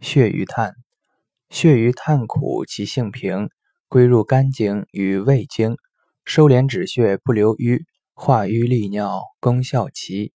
血瘀炭，血瘀炭苦，其性平，归入肝经与胃经，收敛止血，不留瘀，化瘀利尿，功效奇。